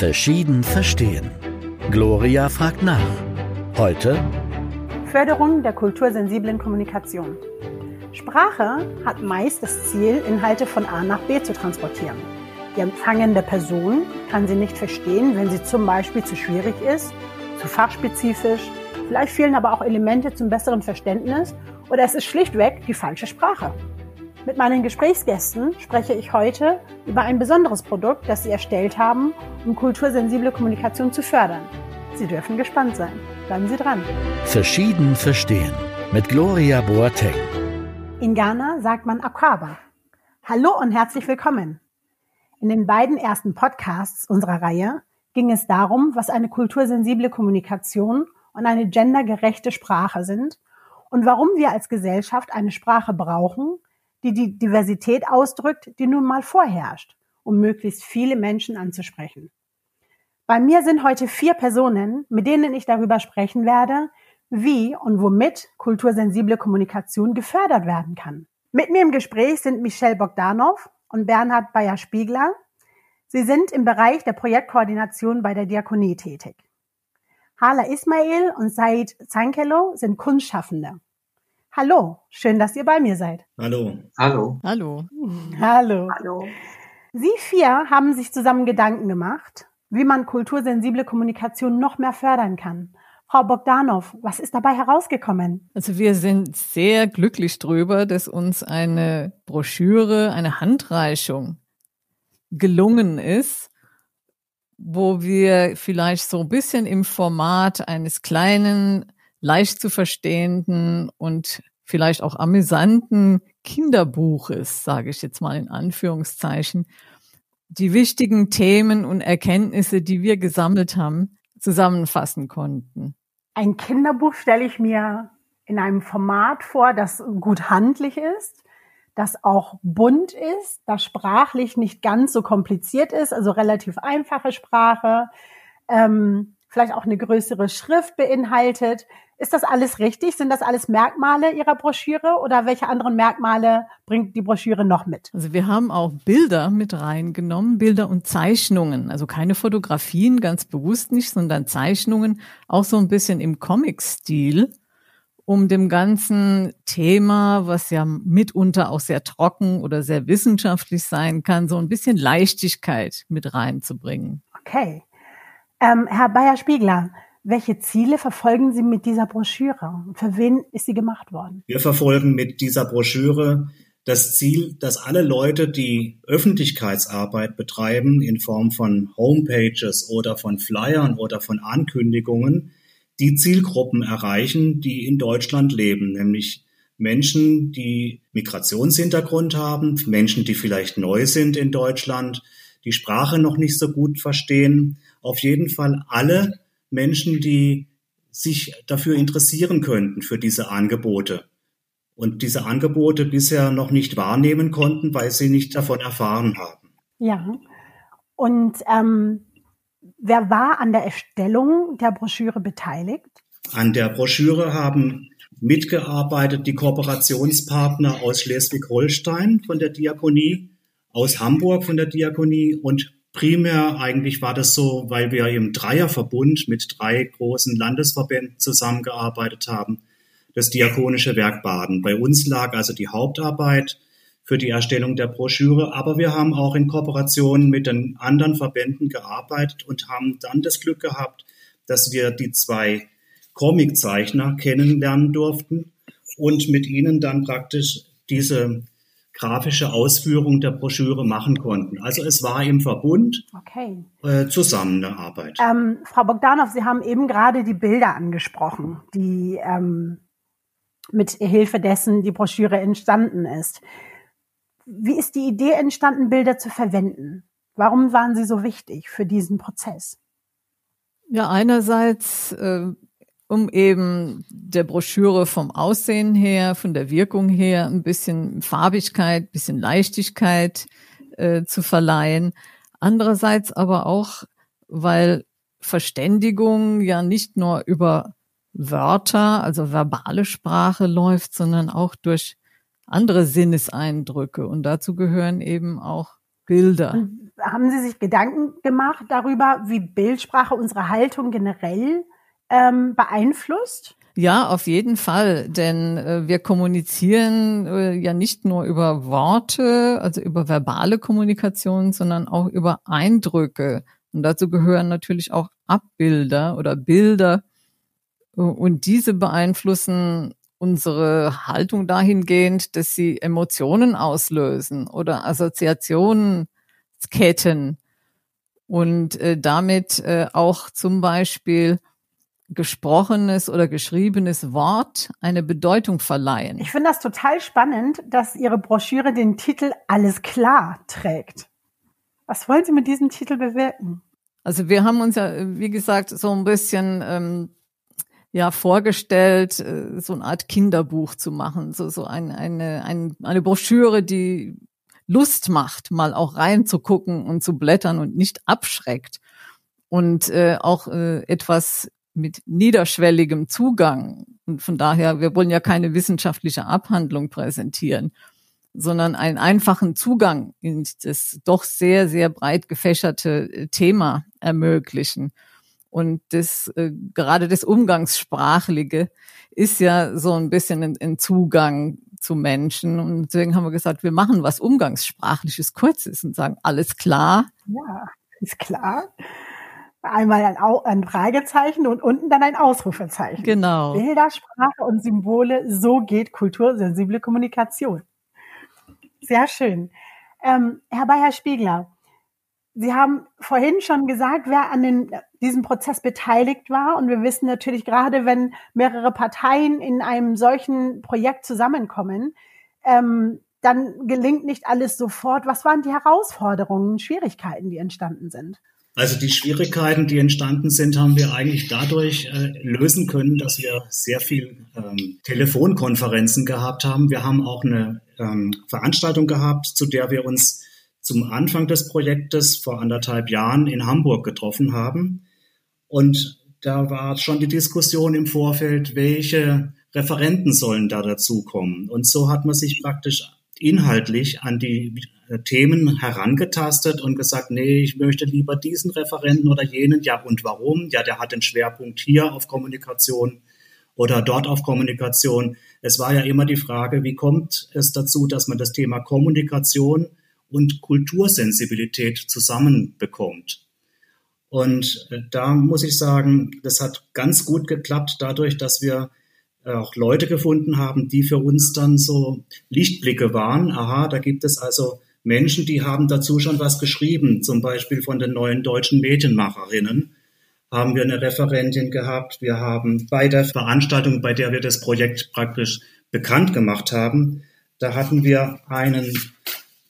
Verschieden verstehen. Gloria fragt nach. Heute Förderung der kultursensiblen Kommunikation. Sprache hat meist das Ziel, Inhalte von A nach B zu transportieren. Die empfangende Person kann sie nicht verstehen, wenn sie zum Beispiel zu schwierig ist, zu fachspezifisch, vielleicht fehlen aber auch Elemente zum besseren Verständnis oder es ist schlichtweg die falsche Sprache. Mit meinen Gesprächsgästen spreche ich heute über ein besonderes Produkt, das sie erstellt haben, um kultursensible Kommunikation zu fördern. Sie dürfen gespannt sein. Bleiben Sie dran. Verschieden verstehen mit Gloria Boateng. In Ghana sagt man Akaba. Hallo und herzlich willkommen. In den beiden ersten Podcasts unserer Reihe ging es darum, was eine kultursensible Kommunikation und eine gendergerechte Sprache sind und warum wir als Gesellschaft eine Sprache brauchen, die die Diversität ausdrückt, die nun mal vorherrscht, um möglichst viele Menschen anzusprechen. Bei mir sind heute vier Personen, mit denen ich darüber sprechen werde, wie und womit kultursensible Kommunikation gefördert werden kann. Mit mir im Gespräch sind Michelle Bogdanov und Bernhard Bayer-Spiegler. Sie sind im Bereich der Projektkoordination bei der Diakonie tätig. Hala Ismail und Said Zankelo sind Kunstschaffende. Hallo, schön, dass ihr bei mir seid. Hallo. Hallo. Hallo. Hallo. Hallo. Sie vier haben sich zusammen Gedanken gemacht, wie man kultursensible Kommunikation noch mehr fördern kann. Frau Bogdanov, was ist dabei herausgekommen? Also wir sind sehr glücklich drüber, dass uns eine Broschüre, eine Handreichung gelungen ist, wo wir vielleicht so ein bisschen im Format eines kleinen leicht zu verstehenden und vielleicht auch amüsanten Kinderbuches, sage ich jetzt mal in Anführungszeichen, die wichtigen Themen und Erkenntnisse, die wir gesammelt haben, zusammenfassen konnten. Ein Kinderbuch stelle ich mir in einem Format vor, das gut handlich ist, das auch bunt ist, das sprachlich nicht ganz so kompliziert ist, also relativ einfache Sprache, ähm, vielleicht auch eine größere Schrift beinhaltet. Ist das alles richtig? Sind das alles Merkmale Ihrer Broschüre oder welche anderen Merkmale bringt die Broschüre noch mit? Also wir haben auch Bilder mit reingenommen, Bilder und Zeichnungen. Also keine Fotografien, ganz bewusst nicht, sondern Zeichnungen, auch so ein bisschen im Comic-Stil, um dem ganzen Thema, was ja mitunter auch sehr trocken oder sehr wissenschaftlich sein kann, so ein bisschen Leichtigkeit mit reinzubringen. Okay. Ähm, Herr Bayer-Spiegler, welche Ziele verfolgen Sie mit dieser Broschüre? Für wen ist sie gemacht worden? Wir verfolgen mit dieser Broschüre das Ziel, dass alle Leute, die Öffentlichkeitsarbeit betreiben, in Form von Homepages oder von Flyern oder von Ankündigungen, die Zielgruppen erreichen, die in Deutschland leben, nämlich Menschen, die Migrationshintergrund haben, Menschen, die vielleicht neu sind in Deutschland, die Sprache noch nicht so gut verstehen auf jeden Fall alle Menschen, die sich dafür interessieren könnten, für diese Angebote. Und diese Angebote bisher noch nicht wahrnehmen konnten, weil sie nicht davon erfahren haben. Ja. Und ähm, wer war an der Erstellung der Broschüre beteiligt? An der Broschüre haben mitgearbeitet die Kooperationspartner aus Schleswig-Holstein von der Diakonie, aus Hamburg von der Diakonie und primär eigentlich war das so, weil wir im Dreierverbund mit drei großen Landesverbänden zusammengearbeitet haben, das Diakonische Werk Baden. Bei uns lag also die Hauptarbeit für die Erstellung der Broschüre, aber wir haben auch in Kooperation mit den anderen Verbänden gearbeitet und haben dann das Glück gehabt, dass wir die zwei Comiczeichner kennenlernen durften und mit ihnen dann praktisch diese grafische Ausführung der Broschüre machen konnten. Also es war im Verbund okay. äh, zusammen eine Arbeit. Ähm, Frau Bogdanov, Sie haben eben gerade die Bilder angesprochen, die ähm, mit Hilfe dessen die Broschüre entstanden ist. Wie ist die Idee entstanden, Bilder zu verwenden? Warum waren sie so wichtig für diesen Prozess? Ja, einerseits äh, um eben der Broschüre vom Aussehen her, von der Wirkung her ein bisschen Farbigkeit, bisschen Leichtigkeit äh, zu verleihen. Andererseits aber auch, weil Verständigung ja nicht nur über Wörter, also verbale Sprache läuft, sondern auch durch andere Sinneseindrücke. Und dazu gehören eben auch Bilder. Haben Sie sich Gedanken gemacht darüber, wie Bildsprache unsere Haltung generell ähm, beeinflusst? Ja, auf jeden Fall, denn äh, wir kommunizieren äh, ja nicht nur über Worte, also über verbale Kommunikation, sondern auch über Eindrücke. Und dazu gehören natürlich auch Abbilder oder Bilder. Und diese beeinflussen unsere Haltung dahingehend, dass sie Emotionen auslösen oder Assoziationsketten und äh, damit äh, auch zum Beispiel gesprochenes oder geschriebenes Wort eine Bedeutung verleihen. Ich finde das total spannend, dass Ihre Broschüre den Titel Alles klar trägt. Was wollen Sie mit diesem Titel bewirken? Also wir haben uns ja, wie gesagt, so ein bisschen ähm, ja vorgestellt, äh, so eine Art Kinderbuch zu machen, so so ein, eine ein, eine Broschüre, die Lust macht, mal auch reinzugucken und zu blättern und nicht abschreckt und äh, auch äh, etwas mit niederschwelligem Zugang. Und von daher, wir wollen ja keine wissenschaftliche Abhandlung präsentieren, sondern einen einfachen Zugang in das doch sehr, sehr breit gefächerte äh, Thema ermöglichen. Und das, äh, gerade das Umgangssprachliche ist ja so ein bisschen ein, ein Zugang zu Menschen. Und deswegen haben wir gesagt, wir machen was Umgangssprachliches Kurzes und sagen, alles klar. Ja, ist klar einmal ein, Au ein Fragezeichen und unten dann ein Ausrufezeichen. Genau. Bilder, Sprache und Symbole, so geht kultursensible Kommunikation. Sehr schön. Ähm, Herr Bayer-Spiegler, Sie haben vorhin schon gesagt, wer an den, diesem Prozess beteiligt war. Und wir wissen natürlich gerade, wenn mehrere Parteien in einem solchen Projekt zusammenkommen, ähm, dann gelingt nicht alles sofort. Was waren die Herausforderungen, Schwierigkeiten, die entstanden sind? Also die Schwierigkeiten, die entstanden sind, haben wir eigentlich dadurch äh, lösen können, dass wir sehr viel ähm, Telefonkonferenzen gehabt haben. Wir haben auch eine ähm, Veranstaltung gehabt, zu der wir uns zum Anfang des Projektes vor anderthalb Jahren in Hamburg getroffen haben. Und da war schon die Diskussion im Vorfeld, welche Referenten sollen da dazukommen. Und so hat man sich praktisch inhaltlich an die Themen herangetastet und gesagt, nee, ich möchte lieber diesen Referenten oder jenen. Ja, und warum? Ja, der hat den Schwerpunkt hier auf Kommunikation oder dort auf Kommunikation. Es war ja immer die Frage, wie kommt es dazu, dass man das Thema Kommunikation und Kultursensibilität zusammenbekommt. Und äh, da muss ich sagen, das hat ganz gut geklappt dadurch, dass wir auch Leute gefunden haben, die für uns dann so Lichtblicke waren. Aha, da gibt es also Menschen, die haben dazu schon was geschrieben. Zum Beispiel von den neuen deutschen Medienmacherinnen haben wir eine Referentin gehabt. Wir haben bei der Veranstaltung, bei der wir das Projekt praktisch bekannt gemacht haben, da hatten wir einen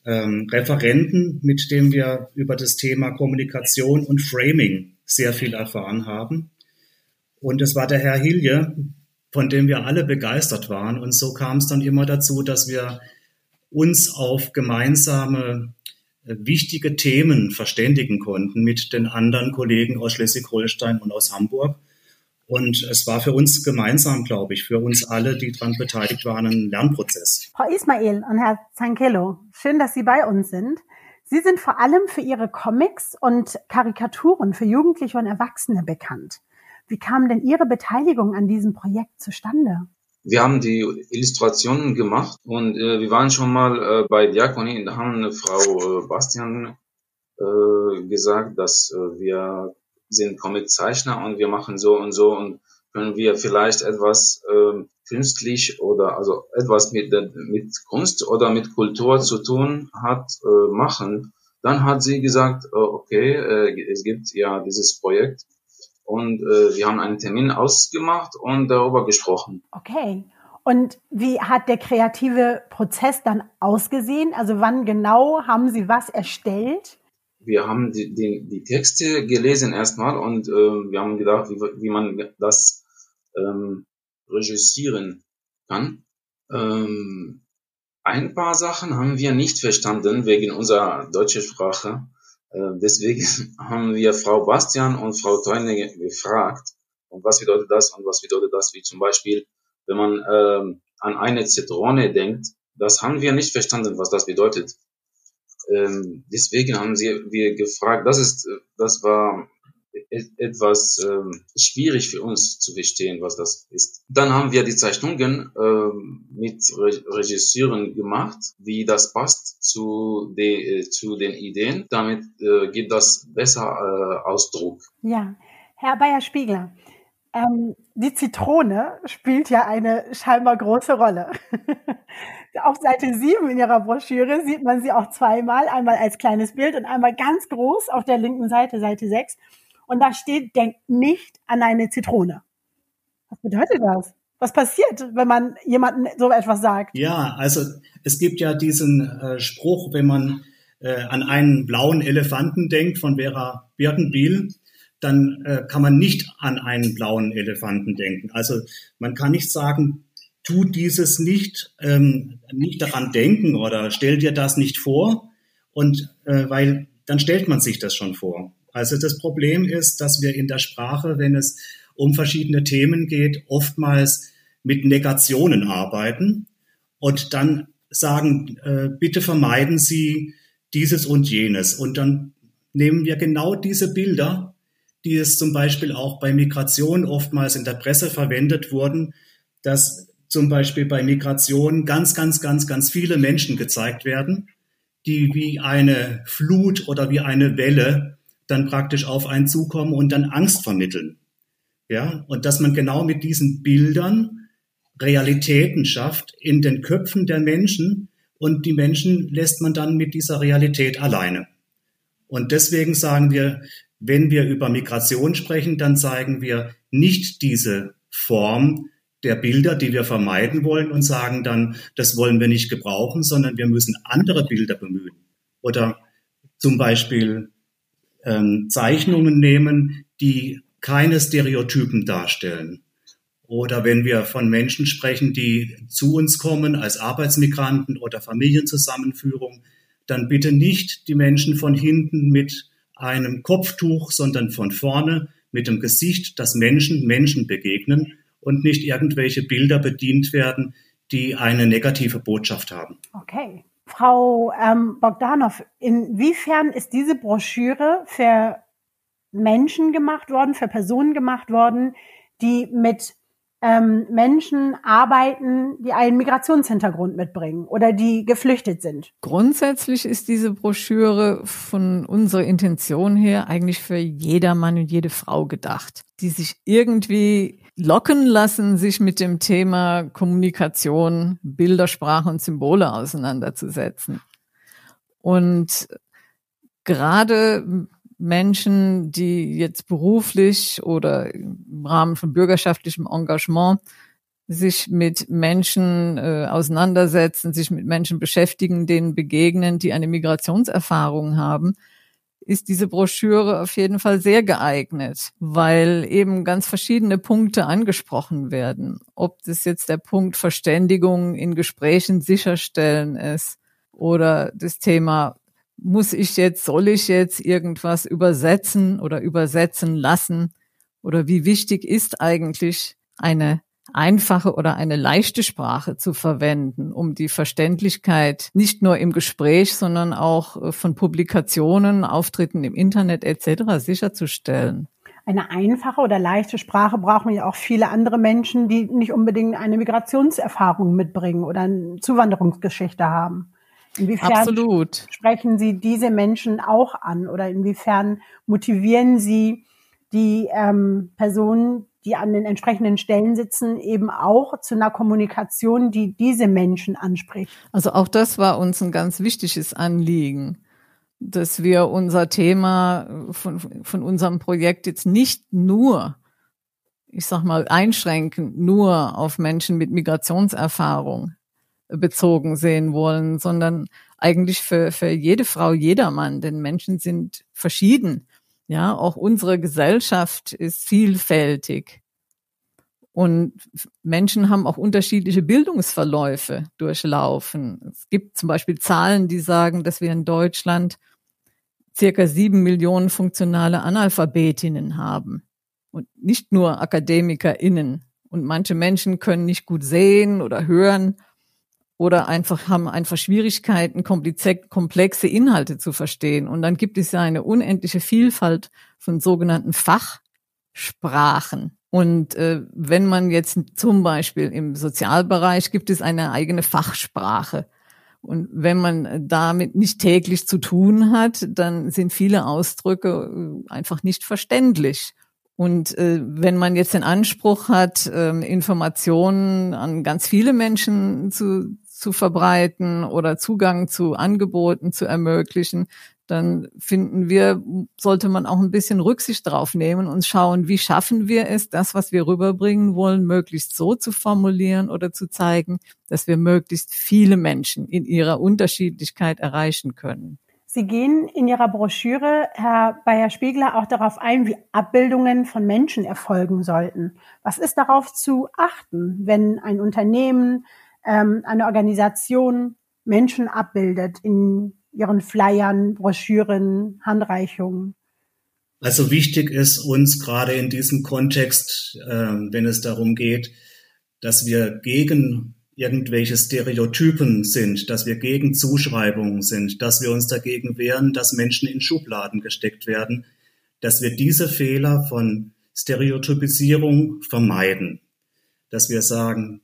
ähm, Referenten, mit dem wir über das Thema Kommunikation und Framing sehr viel erfahren haben. Und es war der Herr Hilje, von dem wir alle begeistert waren. Und so kam es dann immer dazu, dass wir uns auf gemeinsame äh, wichtige Themen verständigen konnten mit den anderen Kollegen aus Schleswig-Holstein und aus Hamburg. Und es war für uns gemeinsam, glaube ich, für uns alle, die daran beteiligt waren, ein Lernprozess. Frau Ismail und Herr Zankello, schön, dass Sie bei uns sind. Sie sind vor allem für Ihre Comics und Karikaturen für Jugendliche und Erwachsene bekannt. Wie kam denn Ihre Beteiligung an diesem Projekt zustande? Wir haben die Illustrationen gemacht und äh, wir waren schon mal äh, bei Diakonie, da haben eine Frau äh, Bastian äh, gesagt, dass äh, wir sind Comiczeichner und wir machen so und so und können wir vielleicht etwas äh, künstlich oder also etwas mit, mit Kunst oder mit Kultur zu tun hat, äh, machen. Dann hat sie gesagt, äh, okay, äh, es gibt ja dieses Projekt und äh, wir haben einen Termin ausgemacht und darüber gesprochen. Okay. Und wie hat der kreative Prozess dann ausgesehen? Also wann genau haben Sie was erstellt? Wir haben die, die, die Texte gelesen erstmal und äh, wir haben gedacht, wie, wie man das ähm, regissieren kann. Ähm, ein paar Sachen haben wir nicht verstanden wegen unserer deutschen Sprache. Äh, deswegen haben wir Frau Bastian und Frau Teune gefragt, und was bedeutet das und was bedeutet das, wie zum Beispiel, wenn man ähm, an eine Zitrone denkt, das haben wir nicht verstanden, was das bedeutet. ähm, deswegen haben sie wir gefragt. Das ist, das war etwas ähm, schwierig für uns zu verstehen, was das ist. Dann haben wir die Zeichnungen ähm, mit Re Regisseuren gemacht, wie das passt zu, de, äh, zu den Ideen. Damit äh, gibt das besser äh, Ausdruck. Ja, Herr Bayer-Spiegler, ähm, die Zitrone spielt ja eine scheinbar große Rolle. Auf Seite 7 in Ihrer Broschüre sieht man sie auch zweimal, einmal als kleines Bild und einmal ganz groß auf der linken Seite, Seite 6. Und da steht, denkt nicht an eine Zitrone. Was bedeutet das? Was passiert, wenn man jemandem so etwas sagt? Ja, also es gibt ja diesen äh, Spruch, wenn man äh, an einen blauen Elefanten denkt von Vera Birkenbiel, dann äh, kann man nicht an einen blauen Elefanten denken. Also man kann nicht sagen, tu dieses nicht, ähm, nicht daran denken oder stell dir das nicht vor. Und äh, weil dann stellt man sich das schon vor. Also das Problem ist, dass wir in der Sprache, wenn es um verschiedene Themen geht, oftmals mit Negationen arbeiten und dann sagen, äh, bitte vermeiden Sie dieses und jenes. Und dann nehmen wir genau diese Bilder die es zum Beispiel auch bei Migration oftmals in der Presse verwendet wurden, dass zum Beispiel bei Migration ganz, ganz, ganz, ganz viele Menschen gezeigt werden, die wie eine Flut oder wie eine Welle dann praktisch auf einen zukommen und dann Angst vermitteln. Ja, und dass man genau mit diesen Bildern Realitäten schafft in den Köpfen der Menschen und die Menschen lässt man dann mit dieser Realität alleine. Und deswegen sagen wir, wenn wir über Migration sprechen, dann zeigen wir nicht diese Form der Bilder, die wir vermeiden wollen und sagen dann, das wollen wir nicht gebrauchen, sondern wir müssen andere Bilder bemühen. Oder zum Beispiel ähm, Zeichnungen nehmen, die keine Stereotypen darstellen. Oder wenn wir von Menschen sprechen, die zu uns kommen als Arbeitsmigranten oder Familienzusammenführung, dann bitte nicht die Menschen von hinten mit einem Kopftuch, sondern von vorne mit dem Gesicht, dass Menschen Menschen begegnen und nicht irgendwelche Bilder bedient werden, die eine negative Botschaft haben. Okay. Frau ähm, Bogdanov, inwiefern ist diese Broschüre für Menschen gemacht worden, für Personen gemacht worden, die mit ähm, Menschen arbeiten, die einen Migrationshintergrund mitbringen oder die geflüchtet sind. Grundsätzlich ist diese Broschüre von unserer Intention her eigentlich für jeder Mann und jede Frau gedacht, die sich irgendwie locken lassen, sich mit dem Thema Kommunikation, Bildersprache und Symbole auseinanderzusetzen. Und gerade Menschen, die jetzt beruflich oder im Rahmen von bürgerschaftlichem Engagement sich mit Menschen äh, auseinandersetzen, sich mit Menschen beschäftigen, denen begegnen, die eine Migrationserfahrung haben, ist diese Broschüre auf jeden Fall sehr geeignet, weil eben ganz verschiedene Punkte angesprochen werden. Ob das jetzt der Punkt Verständigung in Gesprächen sicherstellen ist oder das Thema muss ich jetzt, soll ich jetzt irgendwas übersetzen oder übersetzen lassen? Oder wie wichtig ist eigentlich eine einfache oder eine leichte Sprache zu verwenden, um die Verständlichkeit nicht nur im Gespräch, sondern auch äh, von Publikationen, Auftritten im Internet etc. sicherzustellen. Eine einfache oder leichte Sprache brauchen ja auch viele andere Menschen, die nicht unbedingt eine Migrationserfahrung mitbringen oder eine Zuwanderungsgeschichte haben. Inwiefern Absolut. sprechen Sie diese Menschen auch an oder inwiefern motivieren Sie die ähm, Personen, die an den entsprechenden Stellen sitzen, eben auch zu einer Kommunikation, die diese Menschen anspricht? Also auch das war uns ein ganz wichtiges Anliegen, dass wir unser Thema von, von unserem Projekt jetzt nicht nur ich sag mal, einschränken nur auf Menschen mit Migrationserfahrung bezogen sehen wollen, sondern eigentlich für, für jede Frau, jedermann, denn Menschen sind verschieden. Ja, auch unsere Gesellschaft ist vielfältig. Und Menschen haben auch unterschiedliche Bildungsverläufe durchlaufen. Es gibt zum Beispiel Zahlen, die sagen, dass wir in Deutschland circa sieben Millionen funktionale Analphabetinnen haben. Und nicht nur AkademikerInnen. Und manche Menschen können nicht gut sehen oder hören oder einfach haben einfach Schwierigkeiten, komplexe Inhalte zu verstehen. Und dann gibt es ja eine unendliche Vielfalt von sogenannten Fachsprachen. Und äh, wenn man jetzt zum Beispiel im Sozialbereich gibt es eine eigene Fachsprache. Und wenn man damit nicht täglich zu tun hat, dann sind viele Ausdrücke äh, einfach nicht verständlich. Und äh, wenn man jetzt den Anspruch hat, äh, Informationen an ganz viele Menschen zu, zu verbreiten oder Zugang zu Angeboten zu ermöglichen, dann finden wir, sollte man auch ein bisschen Rücksicht drauf nehmen und schauen, wie schaffen wir es, das, was wir rüberbringen wollen, möglichst so zu formulieren oder zu zeigen, dass wir möglichst viele Menschen in ihrer Unterschiedlichkeit erreichen können. Sie gehen in Ihrer Broschüre, Herr Bayer-Spiegler, auch darauf ein, wie Abbildungen von Menschen erfolgen sollten. Was ist darauf zu achten, wenn ein Unternehmen, ähm, eine Organisation Menschen abbildet in Ihren Flyern, Broschüren, Handreichungen? Also wichtig ist uns gerade in diesem Kontext, äh, wenn es darum geht, dass wir gegen irgendwelche Stereotypen sind, dass wir gegen Zuschreibungen sind, dass wir uns dagegen wehren, dass Menschen in Schubladen gesteckt werden, dass wir diese Fehler von Stereotypisierung vermeiden, dass wir sagen,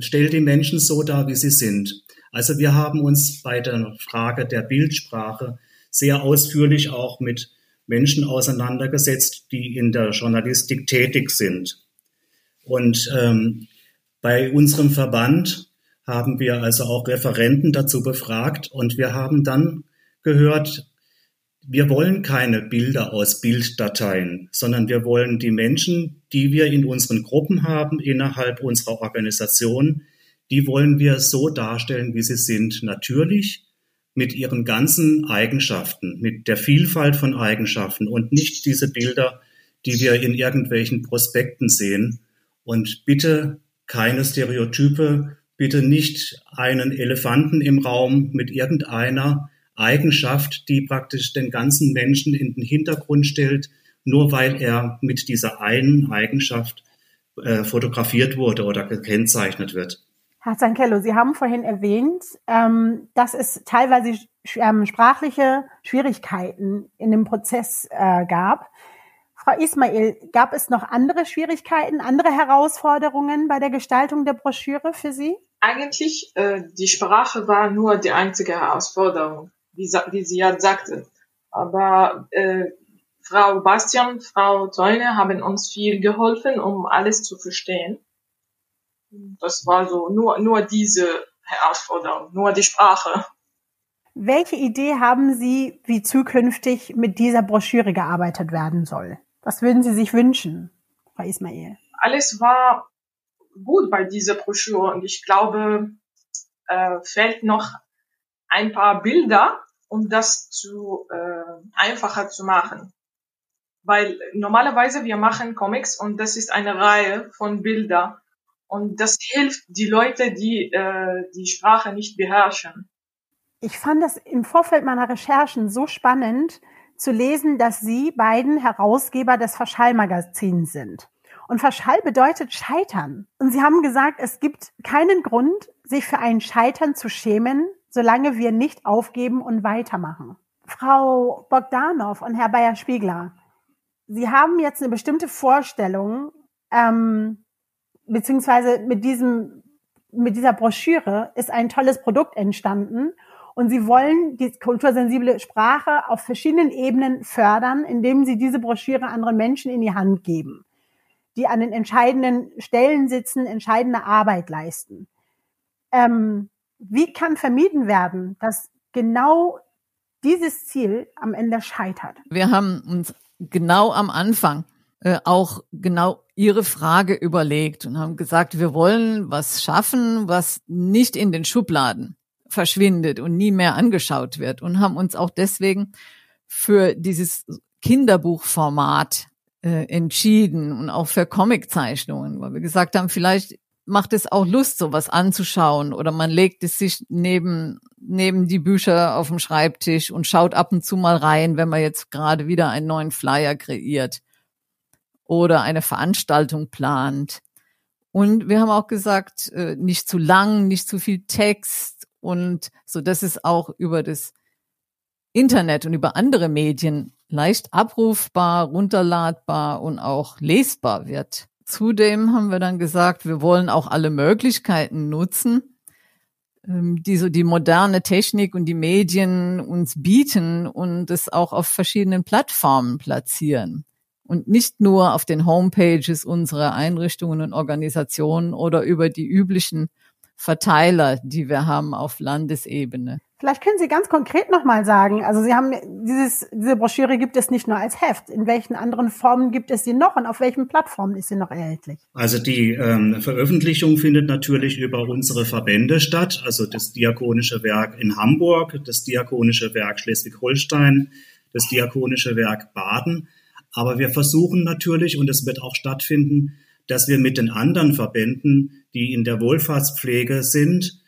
stell die Menschen so dar, wie sie sind. Also wir haben uns bei der Frage der Bildsprache sehr ausführlich auch mit Menschen auseinandergesetzt, die in der Journalistik tätig sind. Und ähm, bei unserem Verband haben wir also auch Referenten dazu befragt und wir haben dann gehört, wir wollen keine Bilder aus Bilddateien, sondern wir wollen die Menschen, die wir in unseren Gruppen haben, innerhalb unserer Organisation, die wollen wir so darstellen, wie sie sind, natürlich mit ihren ganzen Eigenschaften, mit der Vielfalt von Eigenschaften und nicht diese Bilder, die wir in irgendwelchen Prospekten sehen. Und bitte keine Stereotype, bitte nicht einen Elefanten im Raum mit irgendeiner Eigenschaft, die praktisch den ganzen Menschen in den Hintergrund stellt, nur weil er mit dieser einen Eigenschaft äh, fotografiert wurde oder gekennzeichnet wird. Herr Zankello, Sie haben vorhin erwähnt, ähm, dass es teilweise ähm, sprachliche Schwierigkeiten in dem Prozess äh, gab. Frau Ismail, gab es noch andere Schwierigkeiten, andere Herausforderungen bei der Gestaltung der Broschüre für Sie? Eigentlich, äh, die Sprache war nur die einzige Herausforderung, wie, wie Sie ja sagten. Aber äh, Frau Bastian, Frau Teune haben uns viel geholfen, um alles zu verstehen. Das war so nur, nur diese Herausforderung, nur die Sprache. Welche Idee haben Sie, wie zukünftig mit dieser Broschüre gearbeitet werden soll? Was würden Sie sich wünschen, Frau Ismail? Alles war gut bei dieser Broschüre und ich glaube, äh, fehlt noch ein paar Bilder, um das zu äh, einfacher zu machen. Weil normalerweise wir machen Comics und das ist eine Reihe von Bildern und das hilft die Leute, die äh, die Sprache nicht beherrschen. Ich fand das im Vorfeld meiner Recherchen so spannend zu lesen, dass Sie beiden Herausgeber des Verschall-Magazins sind. Und Verschall bedeutet Scheitern. Und Sie haben gesagt, es gibt keinen Grund, sich für ein Scheitern zu schämen, solange wir nicht aufgeben und weitermachen. Frau Bogdanov und Herr Bayer-Spiegler, Sie haben jetzt eine bestimmte Vorstellung, ähm, beziehungsweise mit diesem, mit dieser Broschüre ist ein tolles Produkt entstanden. Und sie wollen die kultursensible Sprache auf verschiedenen Ebenen fördern, indem sie diese Broschüre anderen Menschen in die Hand geben, die an den entscheidenden Stellen sitzen, entscheidende Arbeit leisten. Ähm, wie kann vermieden werden, dass genau dieses Ziel am Ende scheitert? Wir haben uns genau am Anfang äh, auch genau ihre Frage überlegt und haben gesagt, wir wollen was schaffen, was nicht in den Schubladen verschwindet und nie mehr angeschaut wird und haben uns auch deswegen für dieses Kinderbuchformat äh, entschieden und auch für Comiczeichnungen, weil wir gesagt haben, vielleicht macht es auch Lust, sowas anzuschauen oder man legt es sich neben, neben die Bücher auf dem Schreibtisch und schaut ab und zu mal rein, wenn man jetzt gerade wieder einen neuen Flyer kreiert oder eine Veranstaltung plant. Und wir haben auch gesagt, äh, nicht zu lang, nicht zu viel Text und so, dass es auch über das Internet und über andere Medien leicht abrufbar, runterladbar und auch lesbar wird. Zudem haben wir dann gesagt, wir wollen auch alle Möglichkeiten nutzen, ähm, die so die moderne Technik und die Medien uns bieten und es auch auf verschiedenen Plattformen platzieren und nicht nur auf den Homepages unserer Einrichtungen und Organisationen oder über die üblichen Verteiler, die wir haben auf Landesebene. Vielleicht können Sie ganz konkret nochmal sagen, also Sie haben dieses, diese Broschüre gibt es nicht nur als Heft. In welchen anderen Formen gibt es sie noch und auf welchen Plattformen ist sie noch erhältlich? Also die ähm, Veröffentlichung findet natürlich über unsere Verbände statt, also das Diakonische Werk in Hamburg, das Diakonische Werk Schleswig-Holstein, das Diakonische Werk Baden. Aber wir versuchen natürlich, und es wird auch stattfinden, dass wir mit den anderen Verbänden, die in der Wohlfahrtspflege sind,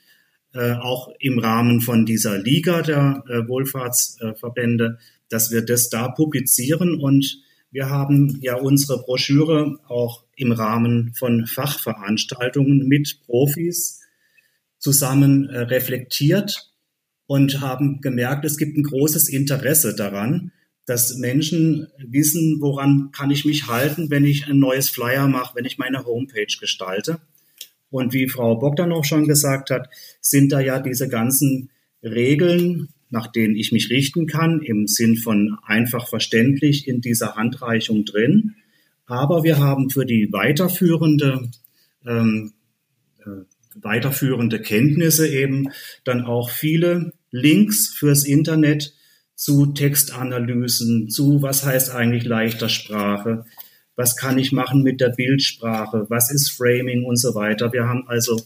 äh, auch im Rahmen von dieser Liga der äh, Wohlfahrtsverbände, dass wir das da publizieren und wir haben ja unsere Broschüre auch im Rahmen von Fachveranstaltungen mit Profis zusammen äh, reflektiert und haben gemerkt, es gibt ein großes Interesse daran, dass Menschen wissen, woran kann ich mich halten, wenn ich ein neues Flyer mache, wenn ich meine Homepage gestalte. Und wie Frau Bogdan auch schon gesagt hat, sind da ja diese ganzen Regeln, nach denen ich mich richten kann, im Sinn von einfach verständlich in dieser Handreichung drin. Aber wir haben für die weiterführende, ähm, äh, weiterführende Kenntnisse eben dann auch viele Links fürs Internet zu Textanalysen, zu was heißt eigentlich leichter Sprache, was kann ich machen mit der Bildsprache, was ist Framing und so weiter. Wir haben also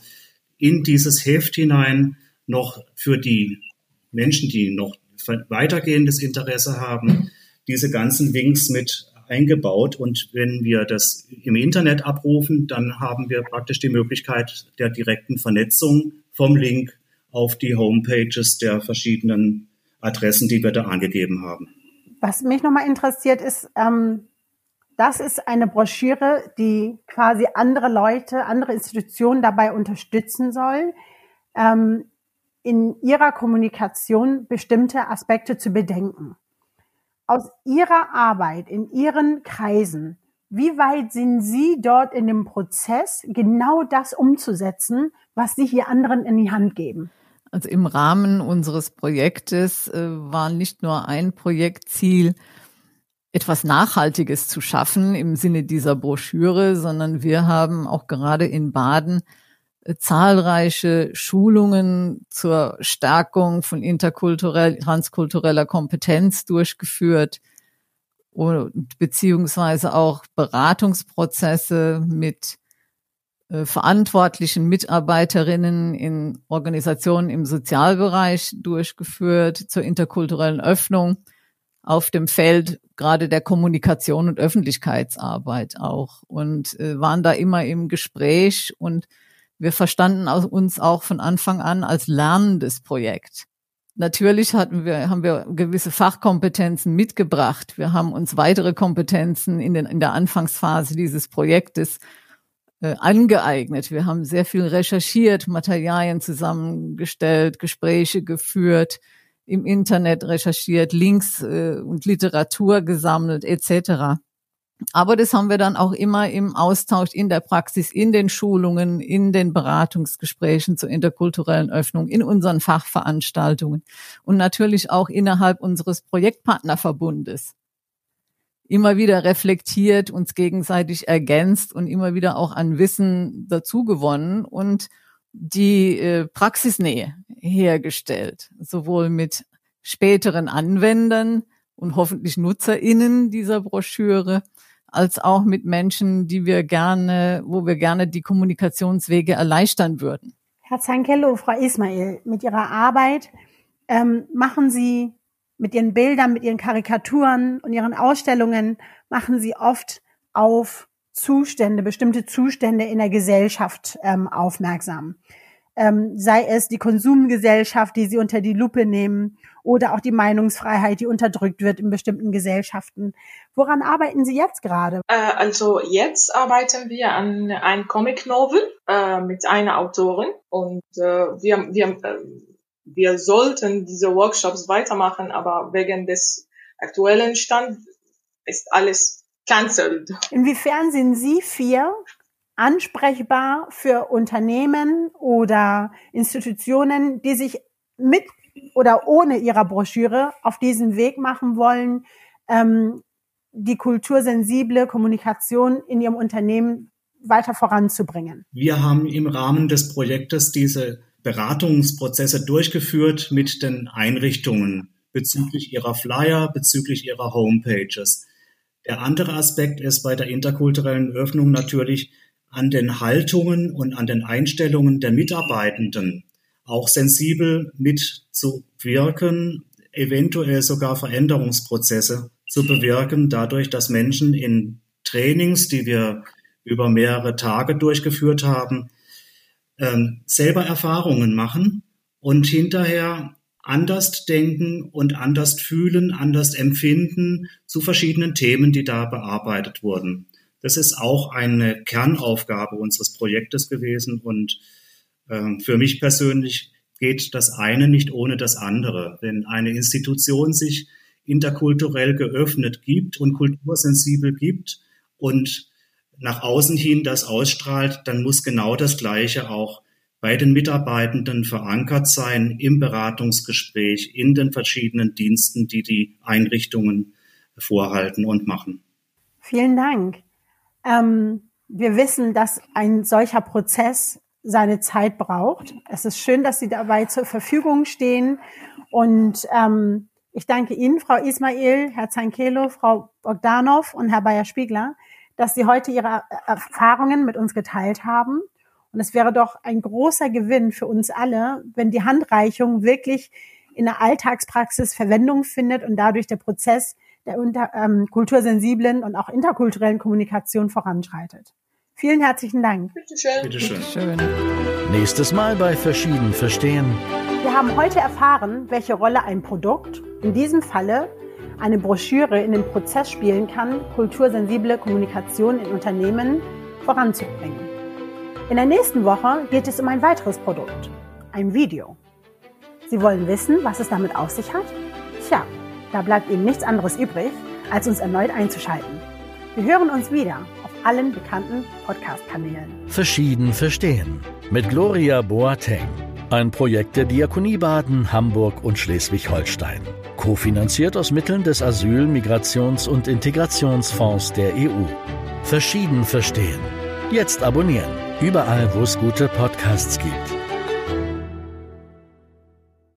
in dieses Heft hinein noch für die Menschen, die noch weitergehendes Interesse haben, diese ganzen Links mit eingebaut. Und wenn wir das im Internet abrufen, dann haben wir praktisch die Möglichkeit der direkten Vernetzung vom Link auf die Homepages der verschiedenen Adressen, die wir da angegeben haben. Was mich nochmal interessiert ist, ähm, das ist eine Broschüre, die quasi andere Leute, andere Institutionen dabei unterstützen soll, ähm, in ihrer Kommunikation bestimmte Aspekte zu bedenken. Aus Ihrer Arbeit, in Ihren Kreisen, wie weit sind Sie dort in dem Prozess, genau das umzusetzen, was Sie hier anderen in die Hand geben? Also im Rahmen unseres Projektes äh, war nicht nur ein Projektziel, etwas Nachhaltiges zu schaffen im Sinne dieser Broschüre, sondern wir haben auch gerade in Baden äh, zahlreiche Schulungen zur Stärkung von interkulturell, transkultureller Kompetenz durchgeführt und beziehungsweise auch Beratungsprozesse mit äh, verantwortlichen Mitarbeiterinnen in Organisationen im Sozialbereich durchgeführt zur interkulturellen Öffnung auf dem Feld gerade der Kommunikation und Öffentlichkeitsarbeit auch und äh, waren da immer im Gespräch und wir verstanden uns auch von Anfang an als lernendes Projekt. Natürlich hatten wir, haben wir gewisse Fachkompetenzen mitgebracht. Wir haben uns weitere Kompetenzen in, den, in der Anfangsphase dieses Projektes äh, angeeignet. Wir haben sehr viel recherchiert, Materialien zusammengestellt, Gespräche geführt, im Internet recherchiert, Links äh, und Literatur gesammelt etc. Aber das haben wir dann auch immer im Austausch in der Praxis, in den Schulungen, in den Beratungsgesprächen zur interkulturellen Öffnung, in unseren Fachveranstaltungen und natürlich auch innerhalb unseres Projektpartnerverbundes immer wieder reflektiert, uns gegenseitig ergänzt und immer wieder auch an Wissen dazu gewonnen und die äh, Praxisnähe hergestellt, sowohl mit späteren Anwendern und hoffentlich NutzerInnen dieser Broschüre, als auch mit Menschen, die wir gerne, wo wir gerne die Kommunikationswege erleichtern würden. Herr Zankello, Frau Ismail, mit Ihrer Arbeit ähm, machen Sie mit Ihren Bildern, mit Ihren Karikaturen und Ihren Ausstellungen, machen Sie oft auf Zustände, bestimmte Zustände in der Gesellschaft ähm, aufmerksam. ähm, sei es die Konsumgesellschaft, die sie unter die Lupe nehmen, oder auch die Meinungsfreiheit, die unterdrückt wird in bestimmten Gesellschaften. Woran arbeiten Sie jetzt gerade? Äh, also jetzt arbeiten wir an einem Comic Novel äh, mit einer Autorin und äh, wir, wir, äh, wir sollten diese Workshops weitermachen, aber wegen des aktuellen Stand ist alles cancelled. Inwiefern sind Sie vier ansprechbar für Unternehmen oder Institutionen, die sich mit oder ohne ihrer Broschüre auf diesen Weg machen wollen, ähm, die kultursensible Kommunikation in ihrem Unternehmen weiter voranzubringen. Wir haben im Rahmen des Projektes diese Beratungsprozesse durchgeführt mit den Einrichtungen bezüglich ihrer Flyer, bezüglich ihrer Homepages. Der andere Aspekt ist bei der interkulturellen Öffnung natürlich an den Haltungen und an den Einstellungen der Mitarbeitenden auch sensibel mitzuwirken, eventuell sogar Veränderungsprozesse zu bewirken, dadurch, dass Menschen in Trainings, die wir über mehrere Tage durchgeführt haben, ähm, selber Erfahrungen machen und hinterher anders denken und anders fühlen, anders empfinden zu verschiedenen Themen, die da bearbeitet wurden. Das ist auch eine Kernaufgabe unseres Projektes gewesen und ähm, für mich persönlich geht das eine nicht ohne das andere. Wenn eine Institution sich interkulturell geöffnet gibt und kultursensibel gibt und nach außen hin das ausstrahlt, dann muss genau das Gleiche auch bei den Mitarbeitenden verankert sein im Beratungsgespräch, in den verschiedenen Diensten, die die Einrichtungen vorhalten und machen. Vielen Dank. Ähm, wir wissen, dass ein solcher Prozess seine Zeit braucht. Es ist schön, dass Sie dabei zur Verfügung stehen. Und ähm, ich danke Ihnen, Frau Ismail, Herr Zankelo, Frau Bogdanov und Herr Bayer-Spiegler, dass Sie heute Ihre Erfahrungen mit uns geteilt haben. Und es wäre doch ein großer Gewinn für uns alle, wenn die Handreichung wirklich in der Alltagspraxis Verwendung findet und dadurch der Prozess der unter, ähm, kultursensiblen und auch interkulturellen Kommunikation voranschreitet. Vielen herzlichen Dank. Bitteschön. Bitteschön. Schön. Nächstes Mal bei Verschieden verstehen. Wir haben heute erfahren, welche Rolle ein Produkt, in diesem Falle eine Broschüre, in den Prozess spielen kann, kultursensible Kommunikation in Unternehmen voranzubringen. In der nächsten Woche geht es um ein weiteres Produkt, ein Video. Sie wollen wissen, was es damit auf sich hat? Tja, da bleibt Ihnen nichts anderes übrig, als uns erneut einzuschalten. Wir hören uns wieder allen bekannten Podcast-Kanälen. Verschieden verstehen. Mit Gloria Boateng. Ein Projekt der Diakonie Baden, Hamburg und Schleswig-Holstein. Kofinanziert aus Mitteln des Asyl-, Migrations- und Integrationsfonds der EU. Verschieden verstehen. Jetzt abonnieren. Überall, wo es gute Podcasts gibt.